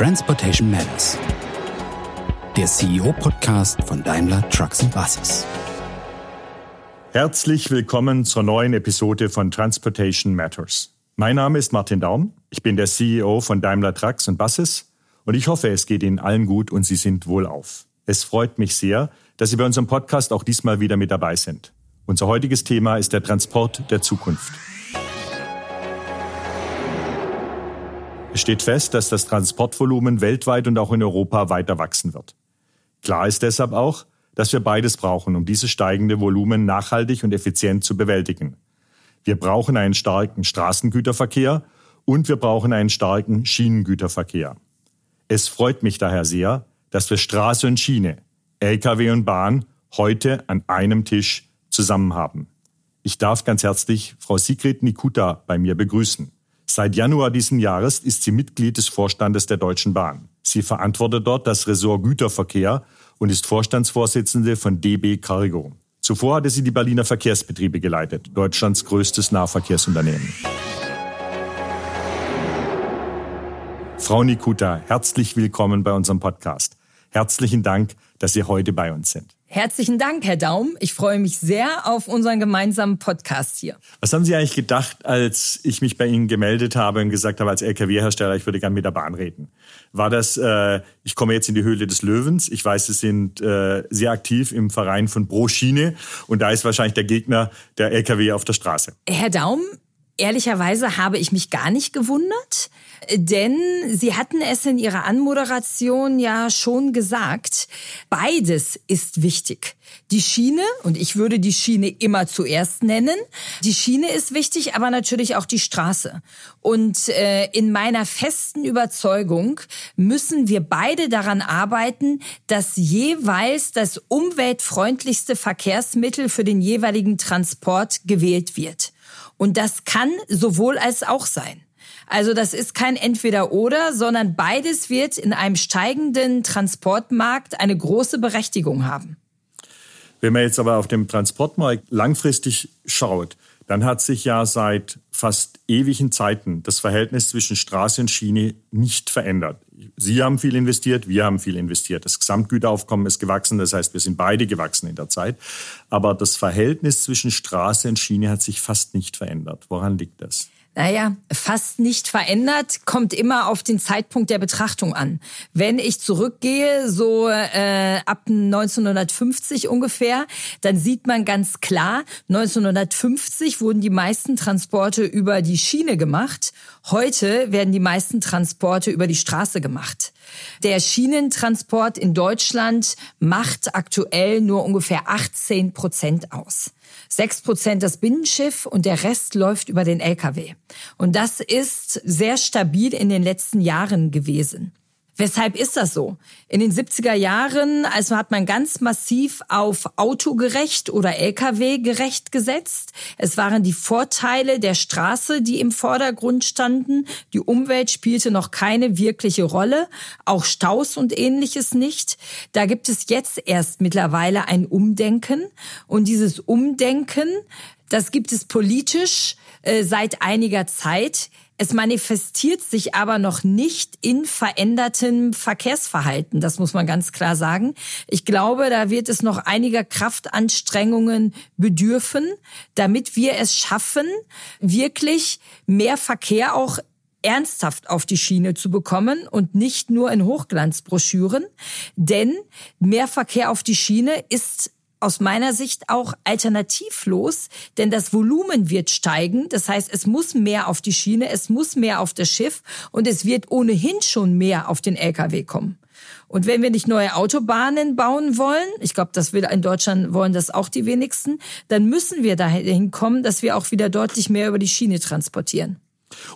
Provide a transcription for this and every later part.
Transportation Matters, der CEO-Podcast von Daimler Trucks and Buses. Herzlich willkommen zur neuen Episode von Transportation Matters. Mein Name ist Martin Daum, ich bin der CEO von Daimler Trucks and Buses und ich hoffe, es geht Ihnen allen gut und Sie sind wohlauf. Es freut mich sehr, dass Sie bei unserem Podcast auch diesmal wieder mit dabei sind. Unser heutiges Thema ist der Transport der Zukunft. Es steht fest, dass das Transportvolumen weltweit und auch in Europa weiter wachsen wird. Klar ist deshalb auch, dass wir beides brauchen, um dieses steigende Volumen nachhaltig und effizient zu bewältigen. Wir brauchen einen starken Straßengüterverkehr und wir brauchen einen starken Schienengüterverkehr. Es freut mich daher sehr, dass wir Straße und Schiene, Lkw und Bahn heute an einem Tisch zusammen haben. Ich darf ganz herzlich Frau Sigrid Nikuta bei mir begrüßen. Seit Januar diesen Jahres ist sie Mitglied des Vorstandes der Deutschen Bahn. Sie verantwortet dort das Ressort Güterverkehr und ist Vorstandsvorsitzende von DB Cargo. Zuvor hatte sie die Berliner Verkehrsbetriebe geleitet, Deutschlands größtes Nahverkehrsunternehmen. Frau Nikuta, herzlich willkommen bei unserem Podcast. Herzlichen Dank, dass Sie heute bei uns sind. Herzlichen Dank, Herr Daum. Ich freue mich sehr auf unseren gemeinsamen Podcast hier. Was haben Sie eigentlich gedacht, als ich mich bei Ihnen gemeldet habe und gesagt habe, als Lkw-Hersteller, ich würde gerne mit der Bahn reden? War das, äh, ich komme jetzt in die Höhle des Löwens. Ich weiß, Sie sind äh, sehr aktiv im Verein von Pro Schiene und da ist wahrscheinlich der Gegner der Lkw auf der Straße. Herr Daum, ehrlicherweise habe ich mich gar nicht gewundert, denn Sie hatten es in Ihrer Anmoderation ja schon gesagt, beides ist wichtig. Die Schiene, und ich würde die Schiene immer zuerst nennen, die Schiene ist wichtig, aber natürlich auch die Straße. Und äh, in meiner festen Überzeugung müssen wir beide daran arbeiten, dass jeweils das umweltfreundlichste Verkehrsmittel für den jeweiligen Transport gewählt wird. Und das kann sowohl als auch sein. Also das ist kein Entweder-Oder, sondern beides wird in einem steigenden Transportmarkt eine große Berechtigung haben. Wenn man jetzt aber auf dem Transportmarkt langfristig schaut, dann hat sich ja seit fast ewigen Zeiten das Verhältnis zwischen Straße und Schiene nicht verändert. Sie haben viel investiert, wir haben viel investiert. Das Gesamtgüteraufkommen ist gewachsen, das heißt, wir sind beide gewachsen in der Zeit. Aber das Verhältnis zwischen Straße und Schiene hat sich fast nicht verändert. Woran liegt das? Naja, fast nicht verändert, kommt immer auf den Zeitpunkt der Betrachtung an. Wenn ich zurückgehe, so äh, ab 1950 ungefähr, dann sieht man ganz klar, 1950 wurden die meisten Transporte über die Schiene gemacht. Heute werden die meisten Transporte über die Straße gemacht. Der Schienentransport in Deutschland macht aktuell nur ungefähr 18 Prozent aus. Sechs Prozent das Binnenschiff und der Rest läuft über den Lkw. Und das ist sehr stabil in den letzten Jahren gewesen. Weshalb ist das so? In den 70er Jahren, also hat man ganz massiv auf autogerecht oder Lkw-gerecht gesetzt. Es waren die Vorteile der Straße, die im Vordergrund standen. Die Umwelt spielte noch keine wirkliche Rolle, auch Staus und ähnliches nicht. Da gibt es jetzt erst mittlerweile ein Umdenken und dieses Umdenken, das gibt es politisch äh, seit einiger Zeit. Es manifestiert sich aber noch nicht in verändertem Verkehrsverhalten. Das muss man ganz klar sagen. Ich glaube, da wird es noch einiger Kraftanstrengungen bedürfen, damit wir es schaffen, wirklich mehr Verkehr auch ernsthaft auf die Schiene zu bekommen und nicht nur in Hochglanzbroschüren. Denn mehr Verkehr auf die Schiene ist aus meiner Sicht auch alternativlos, denn das Volumen wird steigen. Das heißt, es muss mehr auf die Schiene, es muss mehr auf das Schiff und es wird ohnehin schon mehr auf den Lkw kommen. Und wenn wir nicht neue Autobahnen bauen wollen, ich glaube, das will in Deutschland wollen das auch die wenigsten, dann müssen wir dahin kommen, dass wir auch wieder deutlich mehr über die Schiene transportieren.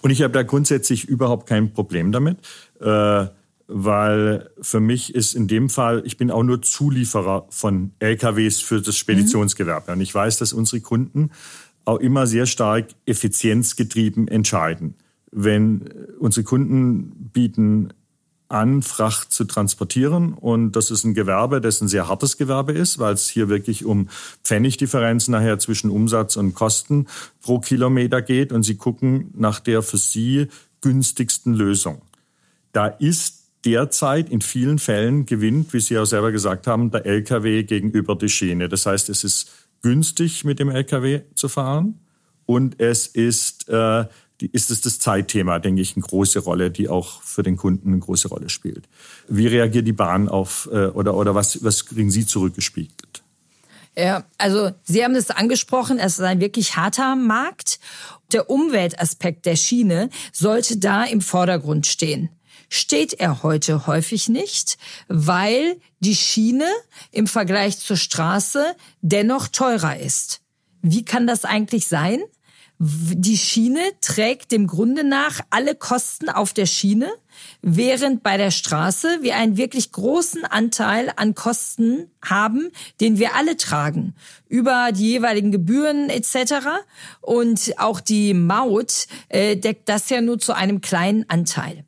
Und ich habe da grundsätzlich überhaupt kein Problem damit. Äh weil für mich ist in dem Fall, ich bin auch nur Zulieferer von LKWs für das Speditionsgewerbe. Und ich weiß, dass unsere Kunden auch immer sehr stark effizienzgetrieben entscheiden. Wenn unsere Kunden bieten an, Fracht zu transportieren. Und das ist ein Gewerbe, das ein sehr hartes Gewerbe ist, weil es hier wirklich um Pfennigdifferenzen nachher zwischen Umsatz und Kosten pro Kilometer geht. Und sie gucken nach der für sie günstigsten Lösung. Da ist derzeit in vielen Fällen gewinnt, wie Sie auch selber gesagt haben, der Lkw gegenüber der Schiene. Das heißt, es ist günstig, mit dem Lkw zu fahren und es ist, äh, ist es das Zeitthema, denke ich, eine große Rolle, die auch für den Kunden eine große Rolle spielt. Wie reagiert die Bahn auf äh, oder, oder was, was kriegen Sie zurückgespiegelt? Ja, also Sie haben es angesprochen, es ist ein wirklich harter Markt. Der Umweltaspekt der Schiene sollte da im Vordergrund stehen steht er heute häufig nicht, weil die Schiene im Vergleich zur Straße dennoch teurer ist. Wie kann das eigentlich sein? Die Schiene trägt dem Grunde nach alle Kosten auf der Schiene, während bei der Straße wir einen wirklich großen Anteil an Kosten haben, den wir alle tragen, über die jeweiligen Gebühren etc. Und auch die Maut äh, deckt das ja nur zu einem kleinen Anteil.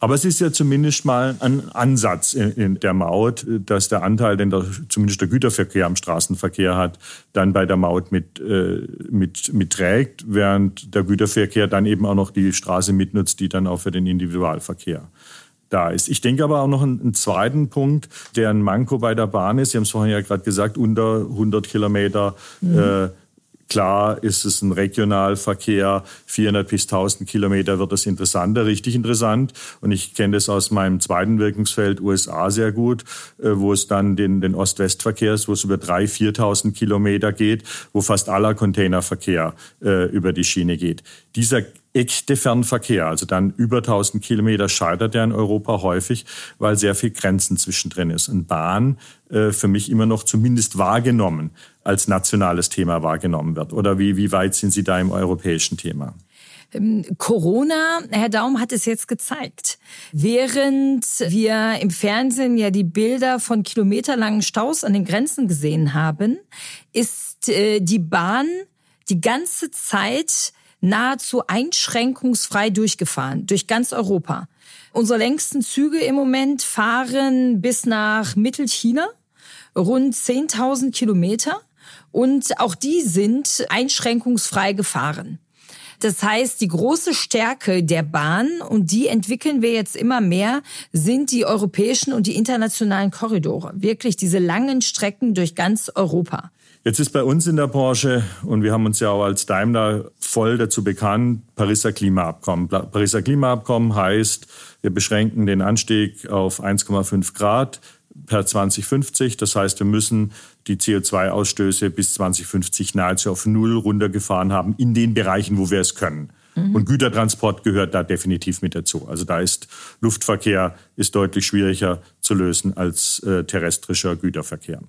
Aber es ist ja zumindest mal ein Ansatz in, der Maut, dass der Anteil, den der, zumindest der Güterverkehr am Straßenverkehr hat, dann bei der Maut mit, äh, mit, mit trägt, während der Güterverkehr dann eben auch noch die Straße mitnutzt, die dann auch für den Individualverkehr da ist. Ich denke aber auch noch einen, einen zweiten Punkt, der ein Manko bei der Bahn ist. Sie haben es vorhin ja gerade gesagt, unter 100 Kilometer mhm. äh, Klar ist es ein Regionalverkehr, 400 bis 1000 Kilometer wird es interessanter, richtig interessant. Und ich kenne das aus meinem zweiten Wirkungsfeld USA sehr gut, äh, wo es dann den, den Ost-West-Verkehr ist, wo es über 3.000, 4.000 Kilometer geht, wo fast aller Containerverkehr äh, über die Schiene geht. Dieser echte Fernverkehr, also dann über 1000 Kilometer, scheitert ja in Europa häufig, weil sehr viel Grenzen zwischendrin ist. Und Bahn äh, für mich immer noch zumindest wahrgenommen als nationales Thema wahrgenommen wird. Oder wie, wie weit sind Sie da im europäischen Thema? Ähm, Corona, Herr Daum hat es jetzt gezeigt. Während wir im Fernsehen ja die Bilder von kilometerlangen Staus an den Grenzen gesehen haben, ist äh, die Bahn die ganze Zeit nahezu einschränkungsfrei durchgefahren, durch ganz Europa. Unsere längsten Züge im Moment fahren bis nach Mittelchina, rund 10.000 Kilometer. Und auch die sind einschränkungsfrei gefahren. Das heißt, die große Stärke der Bahn, und die entwickeln wir jetzt immer mehr, sind die europäischen und die internationalen Korridore. Wirklich diese langen Strecken durch ganz Europa. Jetzt ist bei uns in der Branche, und wir haben uns ja auch als Daimler voll dazu bekannt, Pariser Klimaabkommen. Pariser Klimaabkommen heißt, wir beschränken den Anstieg auf 1,5 Grad per 2050. Das heißt, wir müssen die CO2-Ausstöße bis 2050 nahezu auf Null runtergefahren haben in den Bereichen, wo wir es können. Mhm. Und Gütertransport gehört da definitiv mit dazu. Also da ist Luftverkehr ist deutlich schwieriger zu lösen als äh, terrestrischer Güterverkehr.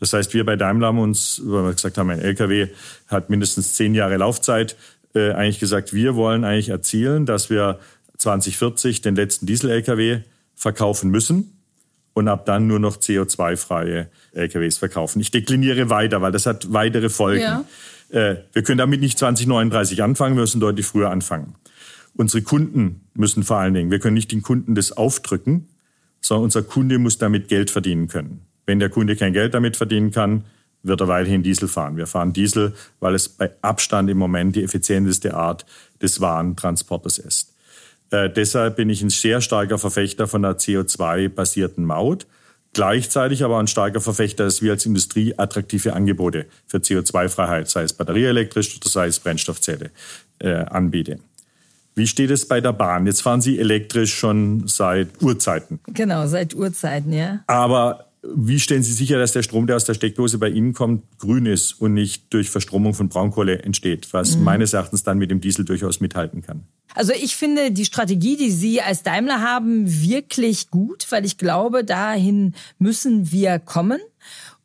Das heißt, wir bei Daimler haben uns, weil wir gesagt haben, ein LKW hat mindestens zehn Jahre Laufzeit, äh, eigentlich gesagt, wir wollen eigentlich erzielen, dass wir 2040 den letzten Diesel-LKW verkaufen müssen und ab dann nur noch CO2-freie LKWs verkaufen. Ich dekliniere weiter, weil das hat weitere Folgen. Ja. Äh, wir können damit nicht 2039 anfangen, wir müssen deutlich früher anfangen. Unsere Kunden müssen vor allen Dingen, wir können nicht den Kunden das aufdrücken, sondern unser Kunde muss damit Geld verdienen können. Wenn der Kunde kein Geld damit verdienen kann, wird er weiterhin Diesel fahren. Wir fahren Diesel, weil es bei Abstand im Moment die effizienteste Art des Warentransportes ist. Äh, deshalb bin ich ein sehr starker Verfechter von der CO2-basierten Maut. Gleichzeitig aber ein starker Verfechter, dass wir als Industrie attraktive Angebote für CO2-Freiheit, sei es batterieelektrisch oder sei es Brennstoffzelle, äh, anbieten. Wie steht es bei der Bahn? Jetzt fahren Sie elektrisch schon seit Urzeiten. Genau, seit Urzeiten, ja. Aber wie stellen Sie sicher, dass der Strom, der aus der Steckdose bei Ihnen kommt, grün ist und nicht durch Verstromung von Braunkohle entsteht, was mhm. meines Erachtens dann mit dem Diesel durchaus mithalten kann? Also ich finde die Strategie, die Sie als Daimler haben, wirklich gut, weil ich glaube, dahin müssen wir kommen.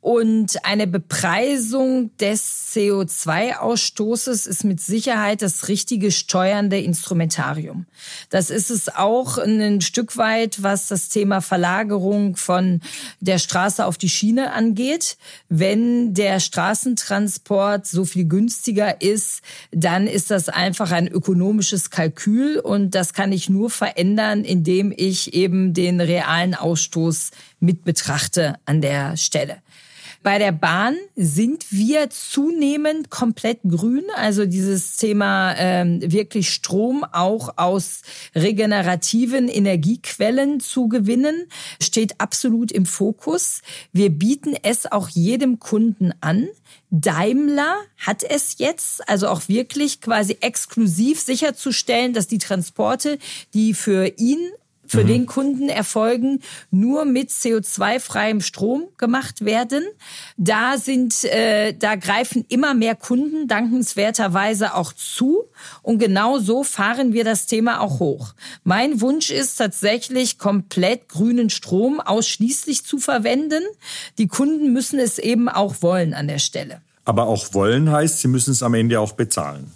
Und eine Bepreisung des CO2-Ausstoßes ist mit Sicherheit das richtige steuernde Instrumentarium. Das ist es auch ein Stück weit, was das Thema Verlagerung von der Straße auf die Schiene angeht. Wenn der Straßentransport so viel günstiger ist, dann ist das einfach ein ökonomisches Kalkül und das kann ich nur verändern, indem ich eben den realen Ausstoß mit betrachte an der Stelle. Bei der Bahn sind wir zunehmend komplett grün. Also dieses Thema ähm, wirklich Strom auch aus regenerativen Energiequellen zu gewinnen, steht absolut im Fokus. Wir bieten es auch jedem Kunden an. Daimler hat es jetzt, also auch wirklich quasi exklusiv sicherzustellen, dass die Transporte, die für ihn für mhm. den Kunden erfolgen, nur mit CO2-freiem Strom gemacht werden. Da sind, äh, da greifen immer mehr Kunden dankenswerterweise auch zu. Und genau so fahren wir das Thema auch hoch. Mein Wunsch ist tatsächlich komplett grünen Strom ausschließlich zu verwenden. Die Kunden müssen es eben auch wollen an der Stelle. Aber auch wollen heißt, sie müssen es am Ende auch bezahlen.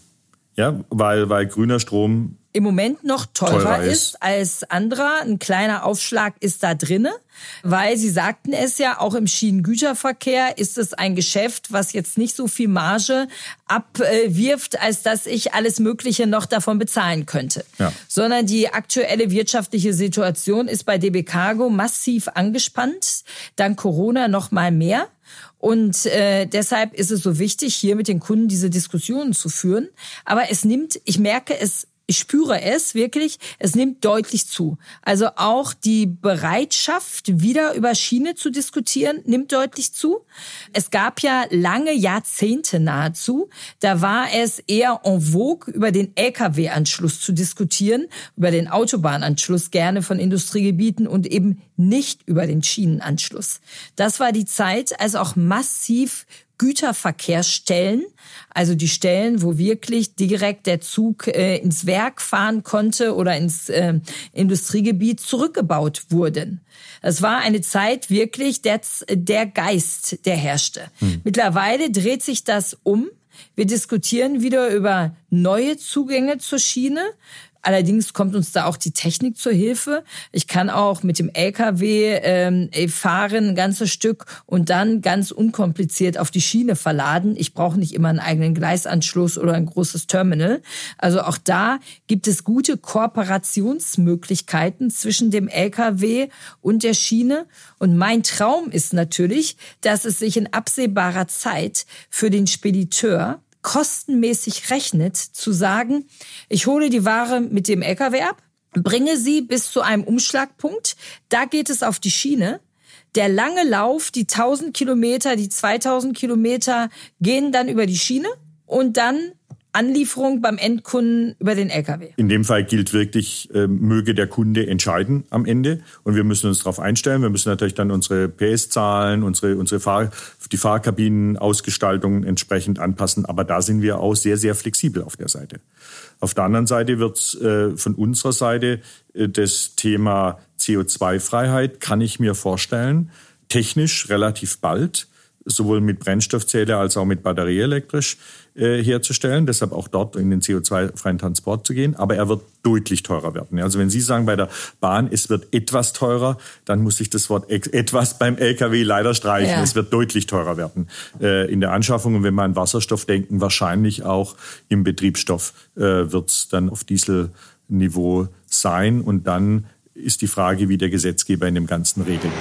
Ja, weil, weil grüner Strom im Moment noch teurer, teurer ist. ist. als anderer. Ein kleiner Aufschlag ist da drinne, weil Sie sagten es ja, auch im Schienengüterverkehr ist es ein Geschäft, was jetzt nicht so viel Marge abwirft, als dass ich alles Mögliche noch davon bezahlen könnte. Ja. Sondern die aktuelle wirtschaftliche Situation ist bei DB Cargo massiv angespannt, dank Corona noch mal mehr. Und äh, deshalb ist es so wichtig, hier mit den Kunden diese Diskussionen zu führen. Aber es nimmt, ich merke es ich spüre es wirklich, es nimmt deutlich zu. Also auch die Bereitschaft, wieder über Schiene zu diskutieren, nimmt deutlich zu. Es gab ja lange Jahrzehnte nahezu, da war es eher en vogue, über den Lkw-Anschluss zu diskutieren, über den Autobahnanschluss gerne von Industriegebieten und eben nicht über den Schienenanschluss. Das war die Zeit, als auch massiv Güterverkehrsstellen, also die Stellen, wo wirklich direkt der Zug äh, ins Werk fahren konnte oder ins äh, Industriegebiet zurückgebaut wurden. Es war eine Zeit wirklich der, der Geist, der herrschte. Hm. Mittlerweile dreht sich das um. Wir diskutieren wieder über neue Zugänge zur Schiene. Allerdings kommt uns da auch die Technik zur Hilfe. Ich kann auch mit dem LKW ähm, fahren, ein ganzes Stück und dann ganz unkompliziert auf die Schiene verladen. Ich brauche nicht immer einen eigenen Gleisanschluss oder ein großes Terminal. Also auch da gibt es gute Kooperationsmöglichkeiten zwischen dem LKW und der Schiene. Und mein Traum ist natürlich, dass es sich in absehbarer Zeit für den Spediteur kostenmäßig rechnet, zu sagen, ich hole die Ware mit dem LKW ab, bringe sie bis zu einem Umschlagpunkt, da geht es auf die Schiene. Der lange Lauf, die 1000 Kilometer, die 2000 Kilometer gehen dann über die Schiene und dann Anlieferung beim Endkunden über den LKW. In dem Fall gilt wirklich, äh, möge der Kunde entscheiden am Ende. Und wir müssen uns darauf einstellen. Wir müssen natürlich dann unsere PS-Zahlen, unsere, unsere Fahr die Fahrkabinenausgestaltung entsprechend anpassen. Aber da sind wir auch sehr, sehr flexibel auf der Seite. Auf der anderen Seite wird äh, von unserer Seite äh, das Thema CO2-Freiheit, kann ich mir vorstellen, technisch relativ bald sowohl mit Brennstoffzelle als auch mit batterieelektrisch herzustellen. Deshalb auch dort in den CO2-freien Transport zu gehen. Aber er wird deutlich teurer werden. Also wenn Sie sagen bei der Bahn, es wird etwas teurer, dann muss ich das Wort etwas beim LKW leider streichen. Ja. Es wird deutlich teurer werden äh, in der Anschaffung. Und wenn wir an Wasserstoff denken, wahrscheinlich auch im Betriebsstoff äh, wird es dann auf Dieselniveau sein. Und dann ist die Frage, wie der Gesetzgeber in dem Ganzen regelt.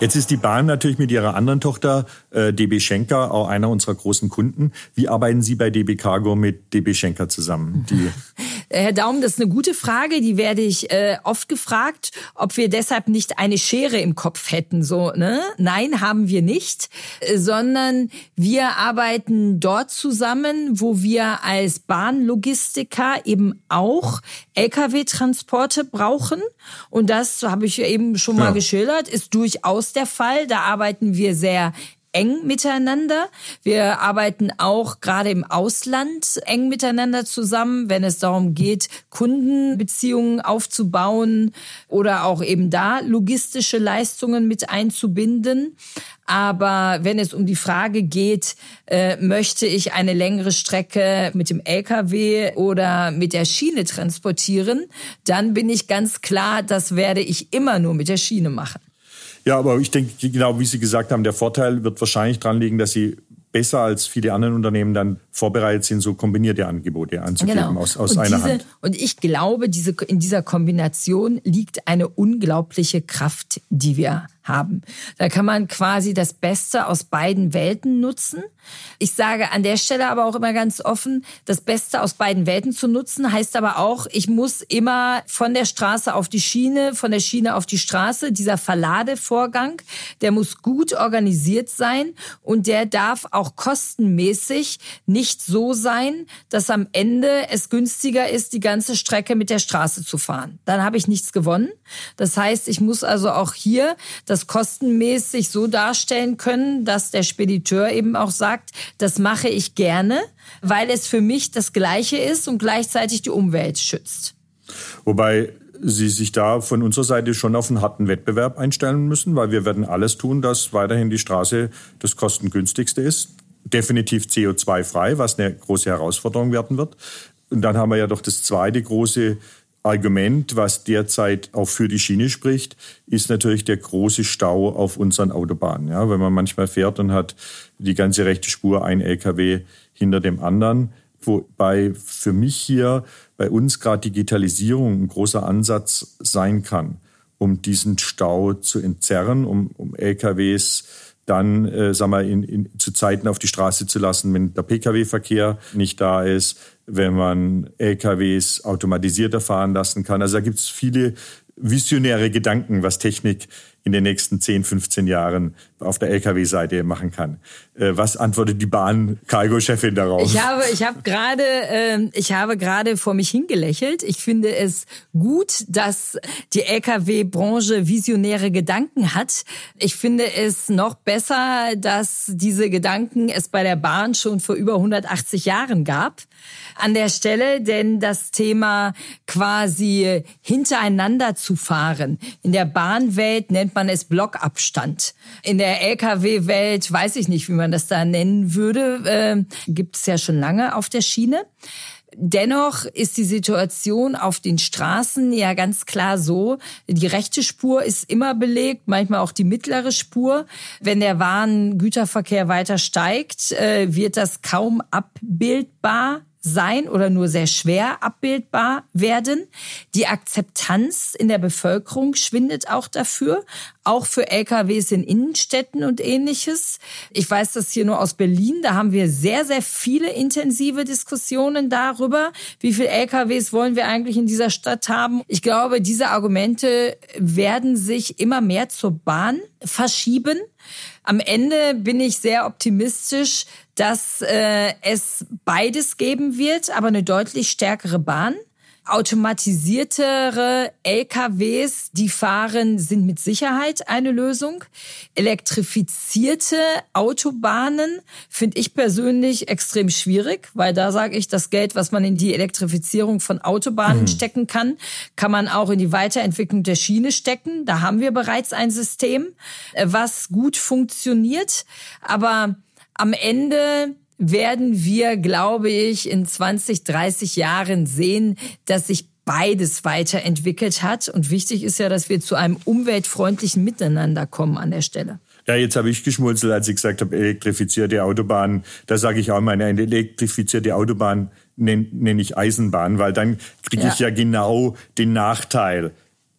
Jetzt ist die Bahn natürlich mit ihrer anderen Tochter äh, DB Schenker auch einer unserer großen Kunden. Wie arbeiten Sie bei DB Cargo mit DB Schenker zusammen? Die Herr Daum, das ist eine gute Frage. Die werde ich äh, oft gefragt, ob wir deshalb nicht eine Schere im Kopf hätten. So, ne? Nein, haben wir nicht, äh, sondern wir arbeiten dort zusammen, wo wir als Bahnlogistiker eben auch Lkw-Transporte brauchen. Und das habe ich eben schon mal ja. geschildert, ist durchaus der Fall. Da arbeiten wir sehr eng miteinander. Wir arbeiten auch gerade im Ausland eng miteinander zusammen, wenn es darum geht, Kundenbeziehungen aufzubauen oder auch eben da logistische Leistungen mit einzubinden. Aber wenn es um die Frage geht, äh, möchte ich eine längere Strecke mit dem LKW oder mit der Schiene transportieren, dann bin ich ganz klar, das werde ich immer nur mit der Schiene machen. Ja, aber ich denke, genau wie Sie gesagt haben, der Vorteil wird wahrscheinlich dran liegen, dass Sie besser als viele andere Unternehmen dann vorbereitet sind, so kombinierte Angebote anzugeben genau. aus, aus einer diese, Hand. Und ich glaube, diese, in dieser Kombination liegt eine unglaubliche Kraft, die wir haben. Da kann man quasi das Beste aus beiden Welten nutzen. Ich sage an der Stelle aber auch immer ganz offen, das Beste aus beiden Welten zu nutzen, heißt aber auch, ich muss immer von der Straße auf die Schiene, von der Schiene auf die Straße, dieser Verladevorgang, der muss gut organisiert sein und der darf auch kostenmäßig nicht so sein, dass am Ende es günstiger ist, die ganze Strecke mit der Straße zu fahren. Dann habe ich nichts gewonnen. Das heißt, ich muss also auch hier das kostenmäßig so darstellen können, dass der Spediteur eben auch sagt, das mache ich gerne, weil es für mich das Gleiche ist und gleichzeitig die Umwelt schützt. Wobei Sie sich da von unserer Seite schon auf einen harten Wettbewerb einstellen müssen, weil wir werden alles tun, dass weiterhin die Straße das kostengünstigste ist. Definitiv CO2-frei, was eine große Herausforderung werden wird. Und dann haben wir ja doch das zweite große Argument, was derzeit auch für die Schiene spricht, ist natürlich der große Stau auf unseren Autobahnen. Ja, wenn man manchmal fährt und hat die ganze rechte Spur ein LKW hinter dem anderen. Wobei für mich hier bei uns gerade Digitalisierung ein großer Ansatz sein kann, um diesen Stau zu entzerren, um, um LKWs dann, äh, sagen wir, in, in, zu Zeiten auf die Straße zu lassen, wenn der Pkw-Verkehr nicht da ist, wenn man LKWs automatisierter fahren lassen kann. Also da gibt es viele visionäre Gedanken, was Technik in den nächsten 10, 15 Jahren auf der Lkw-Seite machen kann. Äh, was antwortet die Bahn-Cargo-Chefin darauf? Ich habe, ich habe gerade, äh, ich habe gerade vor mich hingelächelt. Ich finde es gut, dass die Lkw-Branche visionäre Gedanken hat. Ich finde es noch besser, dass diese Gedanken es bei der Bahn schon vor über 180 Jahren gab an der Stelle, denn das Thema quasi hintereinander zu fahren. In der Bahnwelt nennt man es Blockabstand. In der Lkw-Welt weiß ich nicht, wie man das da nennen würde. Äh, Gibt es ja schon lange auf der Schiene. Dennoch ist die Situation auf den Straßen ja ganz klar so, die rechte Spur ist immer belegt, manchmal auch die mittlere Spur. Wenn der Warengüterverkehr weiter steigt, äh, wird das kaum abbildbar sein oder nur sehr schwer abbildbar werden. Die Akzeptanz in der Bevölkerung schwindet auch dafür, auch für LKWs in Innenstädten und ähnliches. Ich weiß das hier nur aus Berlin, da haben wir sehr, sehr viele intensive Diskussionen darüber, wie viele LKWs wollen wir eigentlich in dieser Stadt haben. Ich glaube, diese Argumente werden sich immer mehr zur Bahn verschieben. Am Ende bin ich sehr optimistisch, dass äh, es beides geben wird, aber eine deutlich stärkere Bahn. Automatisiertere LKWs, die fahren, sind mit Sicherheit eine Lösung. Elektrifizierte Autobahnen finde ich persönlich extrem schwierig, weil da sage ich, das Geld, was man in die Elektrifizierung von Autobahnen mhm. stecken kann, kann man auch in die Weiterentwicklung der Schiene stecken. Da haben wir bereits ein System, äh, was gut funktioniert. Aber am Ende werden wir, glaube ich, in 20, 30 Jahren sehen, dass sich beides weiterentwickelt hat. Und wichtig ist ja, dass wir zu einem umweltfreundlichen Miteinander kommen an der Stelle. Ja, jetzt habe ich geschmunzelt, als ich gesagt habe, elektrifizierte Autobahn. Da sage ich auch mal, eine elektrifizierte Autobahn nenne nenn ich Eisenbahn, weil dann kriege ich ja. ja genau den Nachteil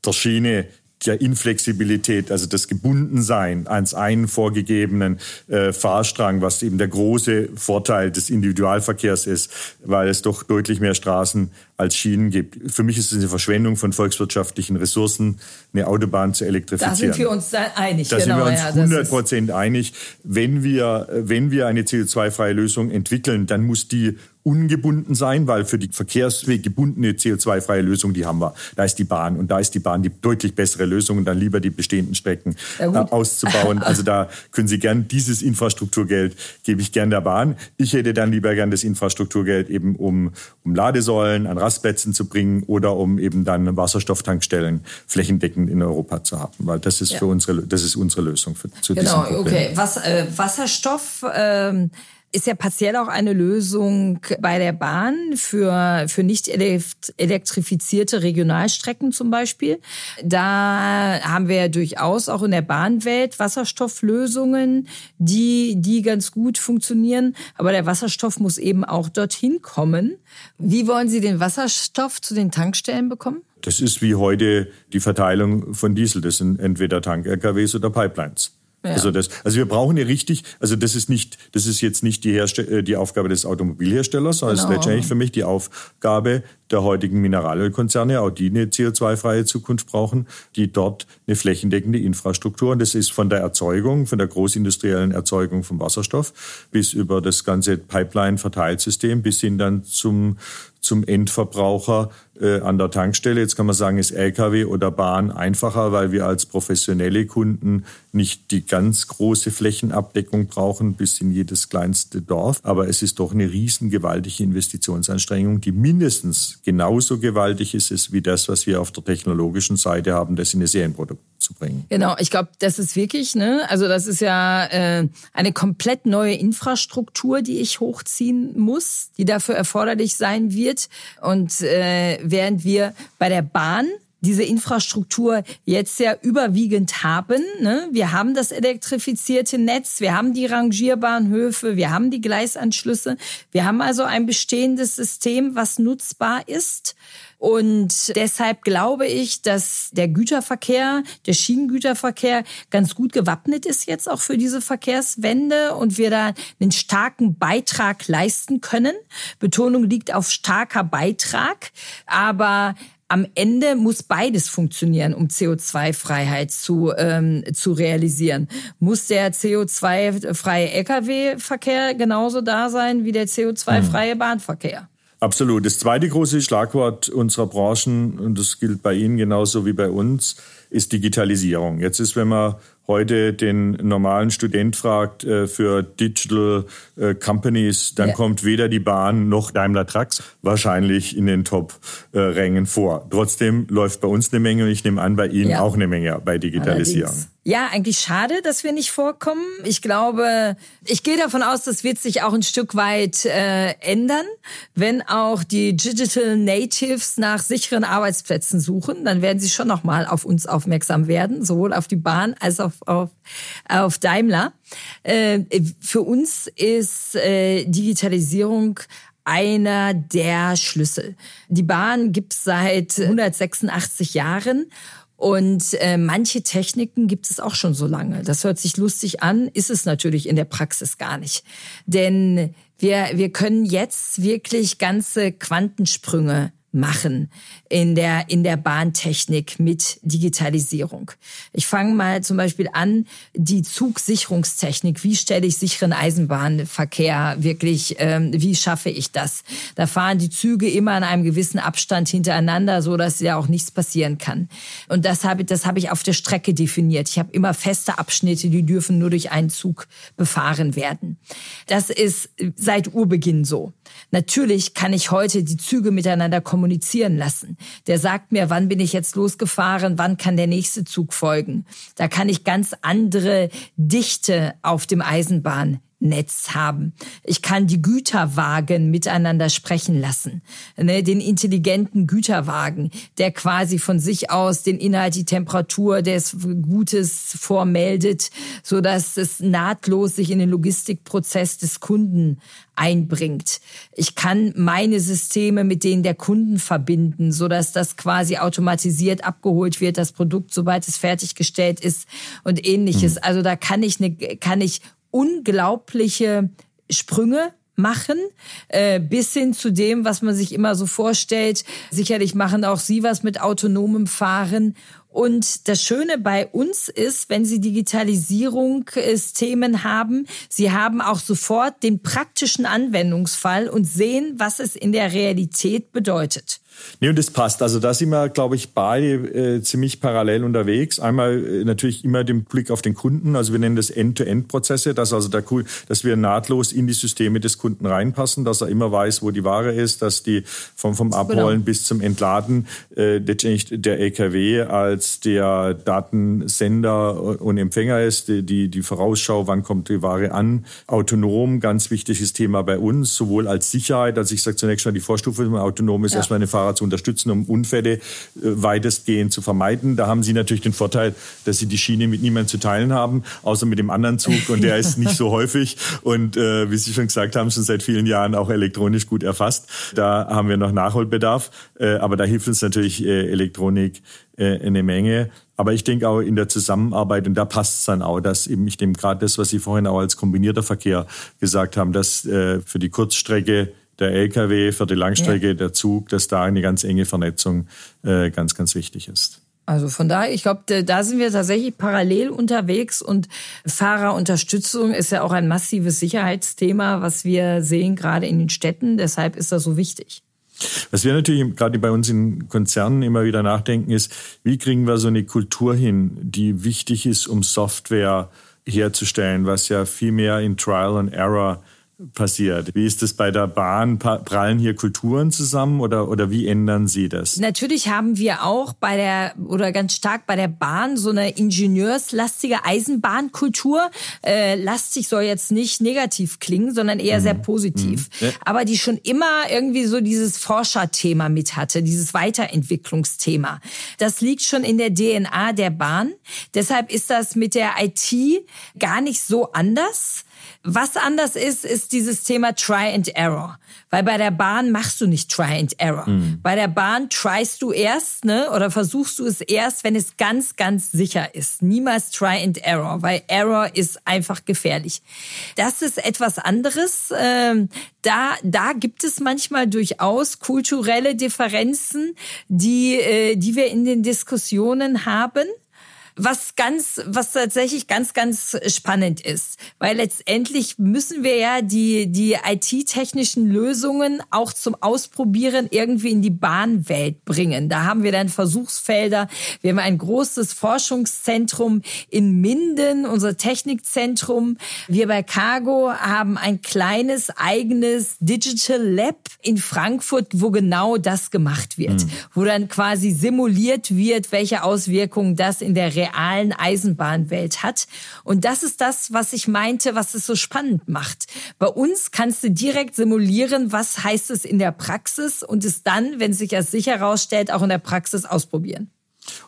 der Schiene der Inflexibilität, also das Gebundensein ans einen vorgegebenen äh, Fahrstrang, was eben der große Vorteil des Individualverkehrs ist, weil es doch deutlich mehr Straßen als Schienen gibt. Für mich ist es eine Verschwendung von volkswirtschaftlichen Ressourcen, eine Autobahn zu elektrifizieren. Da sind wir uns einig. Da genau, sind wir uns 100 Prozent einig. Wenn wir, wenn wir eine CO2-freie Lösung entwickeln, dann muss die ungebunden sein, weil für die Verkehrsweg gebundene CO2-freie Lösung, die haben wir. Da ist die Bahn und da ist die Bahn die deutlich bessere Lösung und dann lieber die bestehenden Strecken äh, auszubauen. Also da können Sie gern dieses Infrastrukturgeld gebe ich gern der Bahn. Ich hätte dann lieber gern das Infrastrukturgeld eben um, um Ladesäulen an Rastplätzen zu bringen oder um eben dann Wasserstofftankstellen flächendeckend in Europa zu haben, weil das ist ja. für unsere das ist unsere Lösung für, zu genau, diesem Problem. okay. Was, äh, Wasserstoff ähm ist ja partiell auch eine Lösung bei der Bahn für, für nicht elektrifizierte Regionalstrecken zum Beispiel. Da haben wir ja durchaus auch in der Bahnwelt Wasserstofflösungen, die, die ganz gut funktionieren. Aber der Wasserstoff muss eben auch dorthin kommen. Wie wollen Sie den Wasserstoff zu den Tankstellen bekommen? Das ist wie heute die Verteilung von Diesel. Das sind entweder Tank-LKWs oder Pipelines. Ja. Also das, also wir brauchen ja richtig, also das ist nicht, das ist jetzt nicht die, Herste äh, die Aufgabe des Automobilherstellers, sondern genau. es ist genau. letztendlich für mich die Aufgabe der heutigen Mineralölkonzerne, auch die eine CO2-freie Zukunft brauchen, die dort eine flächendeckende Infrastruktur, und das ist von der Erzeugung, von der großindustriellen Erzeugung von Wasserstoff bis über das ganze Pipeline-Verteilsystem bis hin dann zum zum Endverbraucher äh, an der Tankstelle. Jetzt kann man sagen, ist Lkw oder Bahn einfacher, weil wir als professionelle Kunden nicht die ganz große Flächenabdeckung brauchen bis in jedes kleinste Dorf. Aber es ist doch eine riesengewaltige Investitionsanstrengung, die mindestens genauso gewaltig ist wie das, was wir auf der technologischen Seite haben, das in eine Serienproduktion zu bringen. Genau, ich glaube, das ist wirklich, ne, also das ist ja äh, eine komplett neue Infrastruktur, die ich hochziehen muss, die dafür erforderlich sein wird. Und äh, während wir bei der Bahn diese Infrastruktur jetzt sehr überwiegend haben. Ne? Wir haben das elektrifizierte Netz, wir haben die Rangierbahnhöfe, wir haben die Gleisanschlüsse. Wir haben also ein bestehendes System, was nutzbar ist. Und deshalb glaube ich, dass der Güterverkehr, der Schienengüterverkehr ganz gut gewappnet ist jetzt auch für diese Verkehrswende und wir da einen starken Beitrag leisten können. Betonung liegt auf starker Beitrag, aber am Ende muss beides funktionieren, um CO2-Freiheit zu, ähm, zu realisieren. Muss der CO2-freie Lkw-Verkehr genauso da sein wie der CO2-freie hm. Bahnverkehr? Absolut. Das zweite große Schlagwort unserer Branchen, und das gilt bei Ihnen genauso wie bei uns, ist Digitalisierung. Jetzt ist, wenn man heute den normalen Student fragt äh, für Digital äh, Companies, dann ja. kommt weder die Bahn noch Daimler Trucks wahrscheinlich in den Top-Rängen vor. Trotzdem läuft bei uns eine Menge und ich nehme an, bei Ihnen ja. auch eine Menge bei Digitalisierung. Allerdings. Ja, eigentlich schade, dass wir nicht vorkommen. Ich glaube, ich gehe davon aus, das wird sich auch ein Stück weit äh, ändern. Wenn auch die Digital Natives nach sicheren Arbeitsplätzen suchen, dann werden sie schon noch mal auf uns aufmerksam werden, sowohl auf die Bahn als auch auf, auf Daimler. Äh, für uns ist äh, Digitalisierung einer der Schlüssel. Die Bahn gibt es seit 186 Jahren und äh, manche Techniken gibt es auch schon so lange. Das hört sich lustig an, ist es natürlich in der Praxis gar nicht. Denn wir, wir können jetzt wirklich ganze Quantensprünge machen in der, in der Bahntechnik mit Digitalisierung. Ich fange mal zum Beispiel an, die Zugsicherungstechnik. Wie stelle ich sicheren Eisenbahnverkehr wirklich, ähm, wie schaffe ich das? Da fahren die Züge immer in einem gewissen Abstand hintereinander, so dass ja auch nichts passieren kann. Und das habe, das habe ich auf der Strecke definiert. Ich habe immer feste Abschnitte, die dürfen nur durch einen Zug befahren werden. Das ist seit Urbeginn so. Natürlich kann ich heute die Züge miteinander kommunizieren lassen. Der sagt mir, wann bin ich jetzt losgefahren, wann kann der nächste Zug folgen. Da kann ich ganz andere Dichte auf dem Eisenbahn Netz haben. Ich kann die Güterwagen miteinander sprechen lassen. Ne, den intelligenten Güterwagen, der quasi von sich aus den Inhalt, die Temperatur des Gutes vormeldet, so dass es nahtlos sich in den Logistikprozess des Kunden einbringt. Ich kann meine Systeme mit denen der Kunden verbinden, so dass das quasi automatisiert abgeholt wird, das Produkt, sobald es fertiggestellt ist und ähnliches. Mhm. Also da kann ich eine, kann ich unglaubliche Sprünge machen, äh, bis hin zu dem, was man sich immer so vorstellt. Sicherlich machen auch Sie was mit autonomem Fahren. Und das Schöne bei uns ist, wenn Sie Digitalisierungsthemen äh, haben, Sie haben auch sofort den praktischen Anwendungsfall und sehen, was es in der Realität bedeutet. Nee, und das passt. Also da sind wir, glaube ich, beide äh, ziemlich parallel unterwegs. Einmal äh, natürlich immer den Blick auf den Kunden. Also wir nennen das End-to-End-Prozesse, dass also der, dass wir nahtlos in die Systeme des Kunden reinpassen, dass er immer weiß, wo die Ware ist, dass die vom, vom Abholen genau. bis zum Entladen äh, letztendlich der LKW als der Datensender und Empfänger ist, die, die Vorausschau, wann kommt die Ware an. Autonom, ganz wichtiges Thema bei uns, sowohl als Sicherheit, als ich sage zunächst mal die Vorstufe, autonom ist ja. erstmal eine Fahrer zu unterstützen, um Unfälle äh, weitestgehend zu vermeiden. Da haben Sie natürlich den Vorteil, dass Sie die Schiene mit niemandem zu teilen haben, außer mit dem anderen Zug und der ist nicht so häufig und äh, wie Sie schon gesagt haben, schon seit vielen Jahren auch elektronisch gut erfasst. Da haben wir noch Nachholbedarf, äh, aber da hilft uns natürlich äh, Elektronik äh, eine Menge. Aber ich denke auch in der Zusammenarbeit, und da passt es dann auch, dass eben ich dem gerade das, was Sie vorhin auch als kombinierter Verkehr gesagt haben, dass äh, für die Kurzstrecke der LKW, für die Langstrecke ja. der Zug, dass da eine ganz enge Vernetzung äh, ganz, ganz wichtig ist. Also von daher, ich glaube, da sind wir tatsächlich parallel unterwegs und Fahrerunterstützung ist ja auch ein massives Sicherheitsthema, was wir sehen gerade in den Städten. Deshalb ist das so wichtig. Was wir natürlich gerade bei uns in Konzernen immer wieder nachdenken, ist, wie kriegen wir so eine Kultur hin, die wichtig ist, um Software herzustellen, was ja viel mehr in Trial and Error passiert. Wie ist das bei der Bahn? Prallen hier Kulturen zusammen oder, oder wie ändern Sie das? Natürlich haben wir auch bei der oder ganz stark bei der Bahn so eine ingenieurslastige Eisenbahnkultur. Äh, lastig soll jetzt nicht negativ klingen, sondern eher mhm. sehr positiv. Mhm. Ja. Aber die schon immer irgendwie so dieses Forscherthema mit hatte, dieses Weiterentwicklungsthema. Das liegt schon in der DNA der Bahn. Deshalb ist das mit der IT gar nicht so anders. Was anders ist, ist dieses Thema Try and Error. Weil bei der Bahn machst du nicht Try and Error. Mhm. Bei der Bahn tryst du erst, ne, oder versuchst du es erst, wenn es ganz, ganz sicher ist. Niemals Try and Error, weil Error ist einfach gefährlich. Das ist etwas anderes. Ähm, da, da gibt es manchmal durchaus kulturelle Differenzen, die, äh, die wir in den Diskussionen haben was ganz, was tatsächlich ganz, ganz spannend ist. Weil letztendlich müssen wir ja die, die IT-technischen Lösungen auch zum Ausprobieren irgendwie in die Bahnwelt bringen. Da haben wir dann Versuchsfelder. Wir haben ein großes Forschungszentrum in Minden, unser Technikzentrum. Wir bei Cargo haben ein kleines eigenes Digital Lab in Frankfurt, wo genau das gemacht wird. Mhm. Wo dann quasi simuliert wird, welche Auswirkungen das in der realen Eisenbahnwelt hat. Und das ist das, was ich meinte, was es so spannend macht. Bei uns kannst du direkt simulieren, was heißt es in der Praxis und es dann, wenn sich als sicher herausstellt, auch in der Praxis ausprobieren.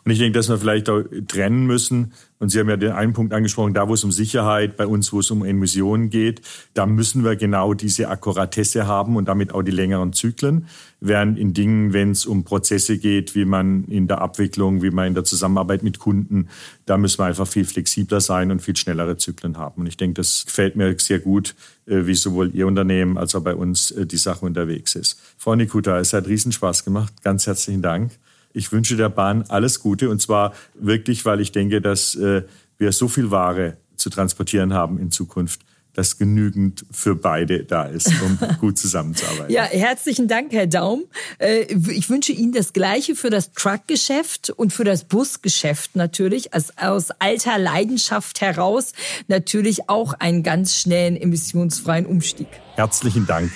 Und ich denke, dass wir vielleicht auch trennen müssen. Und Sie haben ja den einen Punkt angesprochen, da wo es um Sicherheit, bei uns, wo es um Emissionen geht, da müssen wir genau diese Akkuratesse haben und damit auch die längeren Zyklen. Während in Dingen, wenn es um Prozesse geht, wie man in der Abwicklung, wie man in der Zusammenarbeit mit Kunden, da müssen wir einfach viel flexibler sein und viel schnellere Zyklen haben. Und ich denke, das gefällt mir sehr gut, äh, wie sowohl Ihr Unternehmen als auch bei uns äh, die Sache unterwegs ist. Frau Nikuta, es hat Riesenspaß gemacht. Ganz herzlichen Dank. Ich wünsche der Bahn alles Gute und zwar wirklich, weil ich denke, dass äh, wir so viel Ware zu transportieren haben in Zukunft dass genügend für beide da ist, um gut zusammenzuarbeiten. Ja, herzlichen Dank, Herr Daum. Äh, ich wünsche Ihnen das Gleiche für das Truckgeschäft und für das Busgeschäft natürlich, als aus alter Leidenschaft heraus natürlich auch einen ganz schnellen emissionsfreien Umstieg. Herzlichen Dank.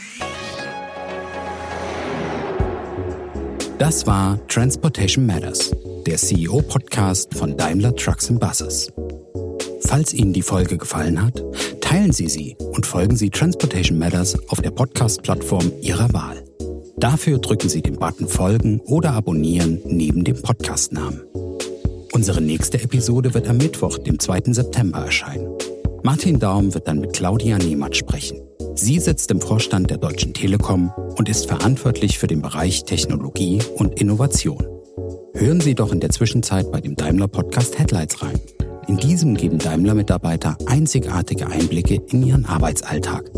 Das war Transportation Matters, der CEO-Podcast von Daimler Trucks Buses. Falls Ihnen die Folge gefallen hat, teilen Sie sie und folgen Sie Transportation Matters auf der Podcast-Plattform Ihrer Wahl. Dafür drücken Sie den Button Folgen oder Abonnieren neben dem Podcastnamen. Unsere nächste Episode wird am Mittwoch, dem 2. September erscheinen. Martin Daum wird dann mit Claudia Nehmert sprechen. Sie sitzt im Vorstand der Deutschen Telekom und ist verantwortlich für den Bereich Technologie und Innovation. Hören Sie doch in der Zwischenzeit bei dem Daimler Podcast Headlights rein. In diesem geben Daimler-Mitarbeiter einzigartige Einblicke in ihren Arbeitsalltag.